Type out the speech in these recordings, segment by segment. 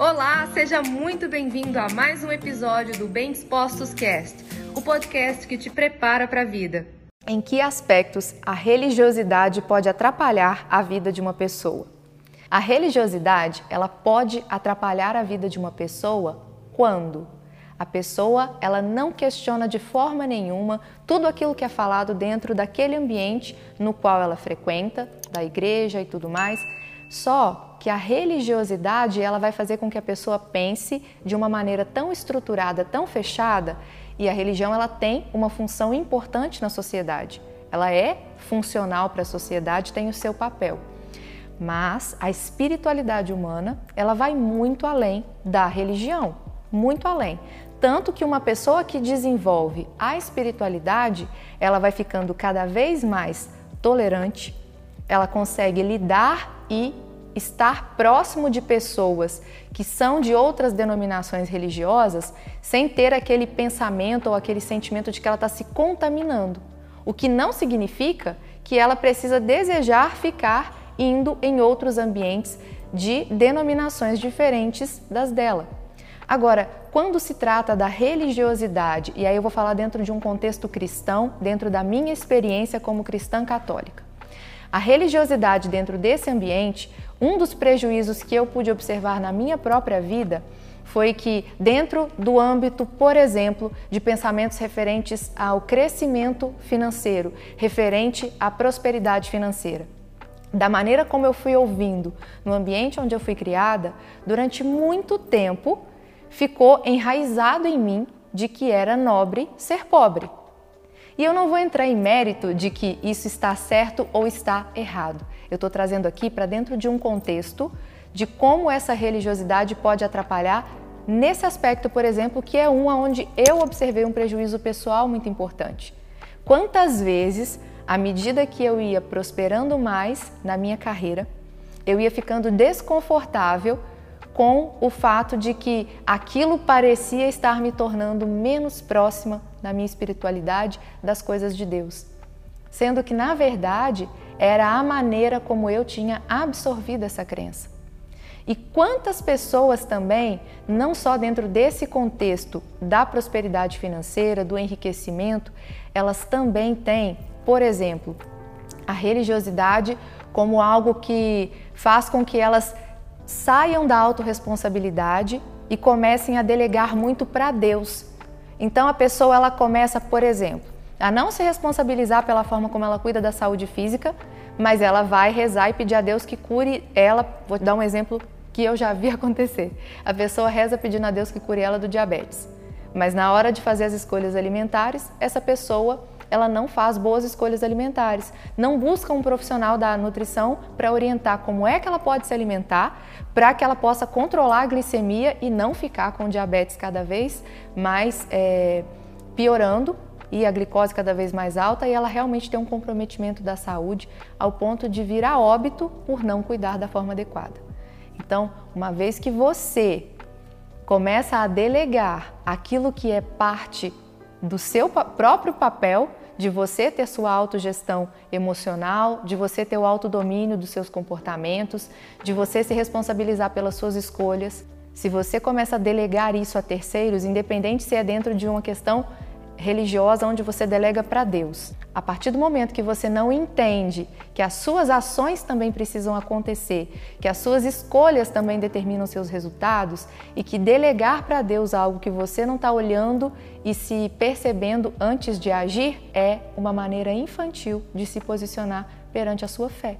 Olá, seja muito bem-vindo a mais um episódio do Bem Dispostos Cast, o podcast que te prepara para a vida. Em que aspectos a religiosidade pode atrapalhar a vida de uma pessoa? A religiosidade, ela pode atrapalhar a vida de uma pessoa quando a pessoa, ela não questiona de forma nenhuma tudo aquilo que é falado dentro daquele ambiente no qual ela frequenta, da igreja e tudo mais. Só que a religiosidade, ela vai fazer com que a pessoa pense de uma maneira tão estruturada, tão fechada, e a religião ela tem uma função importante na sociedade. Ela é funcional para a sociedade, tem o seu papel. Mas a espiritualidade humana, ela vai muito além da religião, muito além. Tanto que uma pessoa que desenvolve a espiritualidade, ela vai ficando cada vez mais tolerante, ela consegue lidar e estar próximo de pessoas que são de outras denominações religiosas sem ter aquele pensamento ou aquele sentimento de que ela está se contaminando. O que não significa que ela precisa desejar ficar indo em outros ambientes de denominações diferentes das dela. Agora, quando se trata da religiosidade, e aí eu vou falar dentro de um contexto cristão, dentro da minha experiência como cristã católica. A religiosidade dentro desse ambiente, um dos prejuízos que eu pude observar na minha própria vida foi que, dentro do âmbito, por exemplo, de pensamentos referentes ao crescimento financeiro, referente à prosperidade financeira, da maneira como eu fui ouvindo no ambiente onde eu fui criada, durante muito tempo ficou enraizado em mim de que era nobre ser pobre. E eu não vou entrar em mérito de que isso está certo ou está errado. Eu estou trazendo aqui para dentro de um contexto de como essa religiosidade pode atrapalhar nesse aspecto, por exemplo, que é um onde eu observei um prejuízo pessoal muito importante. Quantas vezes, à medida que eu ia prosperando mais na minha carreira, eu ia ficando desconfortável com o fato de que aquilo parecia estar me tornando menos próxima na minha espiritualidade das coisas de Deus. Sendo que, na verdade, era a maneira como eu tinha absorvido essa crença. E quantas pessoas também, não só dentro desse contexto da prosperidade financeira, do enriquecimento, elas também têm, por exemplo, a religiosidade como algo que faz com que elas saiam da autorresponsabilidade e comecem a delegar muito para Deus. Então a pessoa ela começa, por exemplo, a não se responsabilizar pela forma como ela cuida da saúde física, mas ela vai rezar e pedir a Deus que cure ela. Vou dar um exemplo que eu já vi acontecer. A pessoa reza pedindo a Deus que cure ela do diabetes. Mas na hora de fazer as escolhas alimentares, essa pessoa ela não faz boas escolhas alimentares, não busca um profissional da nutrição para orientar como é que ela pode se alimentar, para que ela possa controlar a glicemia e não ficar com diabetes cada vez mais é, piorando e a glicose cada vez mais alta e ela realmente tem um comprometimento da saúde ao ponto de vir a óbito por não cuidar da forma adequada. Então, uma vez que você começa a delegar aquilo que é parte do seu próprio papel, de você ter sua autogestão emocional, de você ter o autodomínio dos seus comportamentos, de você se responsabilizar pelas suas escolhas. Se você começa a delegar isso a terceiros, independente se é dentro de uma questão religiosa onde você delega para Deus. A partir do momento que você não entende que as suas ações também precisam acontecer, que as suas escolhas também determinam seus resultados e que delegar para Deus algo que você não está olhando e se percebendo antes de agir é uma maneira infantil de se posicionar perante a sua fé.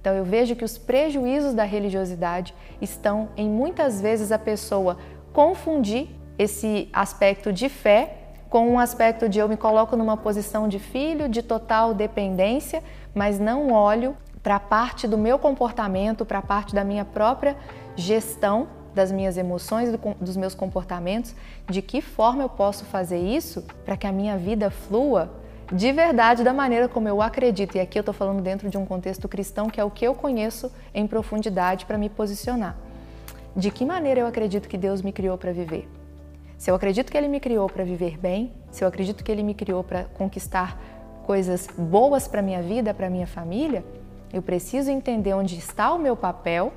Então eu vejo que os prejuízos da religiosidade estão em muitas vezes a pessoa confundir esse aspecto de fé com um aspecto de eu me coloco numa posição de filho, de total dependência, mas não olho para a parte do meu comportamento, para a parte da minha própria gestão das minhas emoções, dos meus comportamentos, de que forma eu posso fazer isso para que a minha vida flua de verdade da maneira como eu acredito. E aqui eu estou falando dentro de um contexto cristão que é o que eu conheço em profundidade para me posicionar. De que maneira eu acredito que Deus me criou para viver? Se eu acredito que Ele me criou para viver bem, se eu acredito que Ele me criou para conquistar coisas boas para minha vida, para minha família, eu preciso entender onde está o meu papel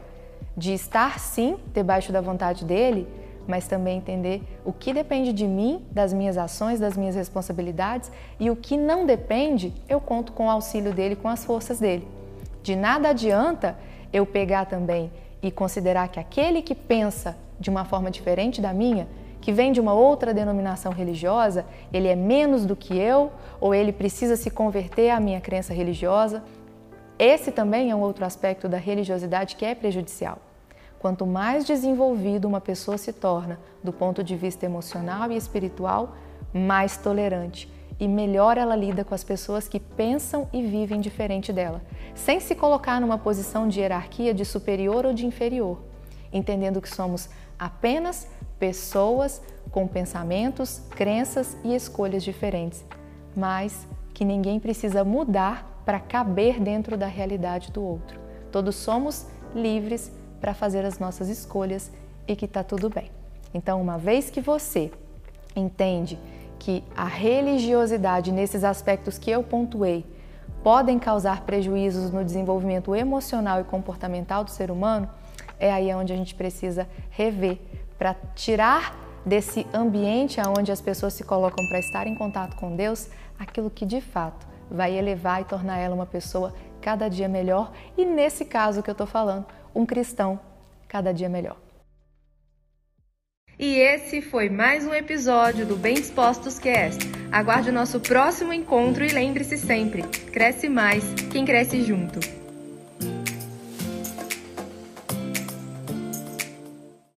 de estar sim debaixo da vontade dele, mas também entender o que depende de mim, das minhas ações, das minhas responsabilidades e o que não depende, eu conto com o auxílio dele, com as forças dele. De nada adianta eu pegar também e considerar que aquele que pensa de uma forma diferente da minha, que vem de uma outra denominação religiosa, ele é menos do que eu ou ele precisa se converter à minha crença religiosa. Esse também é um outro aspecto da religiosidade que é prejudicial. Quanto mais desenvolvido uma pessoa se torna do ponto de vista emocional e espiritual, mais tolerante e melhor ela lida com as pessoas que pensam e vivem diferente dela, sem se colocar numa posição de hierarquia de superior ou de inferior, entendendo que somos apenas pessoas com pensamentos, crenças e escolhas diferentes, mas que ninguém precisa mudar para caber dentro da realidade do outro. Todos somos livres para fazer as nossas escolhas e que está tudo bem. Então, uma vez que você entende que a religiosidade nesses aspectos que eu pontuei podem causar prejuízos no desenvolvimento emocional e comportamental do ser humano, é aí onde a gente precisa rever para tirar desse ambiente onde as pessoas se colocam para estar em contato com Deus aquilo que de fato vai elevar e tornar ela uma pessoa cada dia melhor e, nesse caso que eu estou falando, um cristão cada dia melhor. E esse foi mais um episódio do Bem Dispostos Cast. Aguarde o nosso próximo encontro e lembre-se sempre: cresce mais quem cresce junto.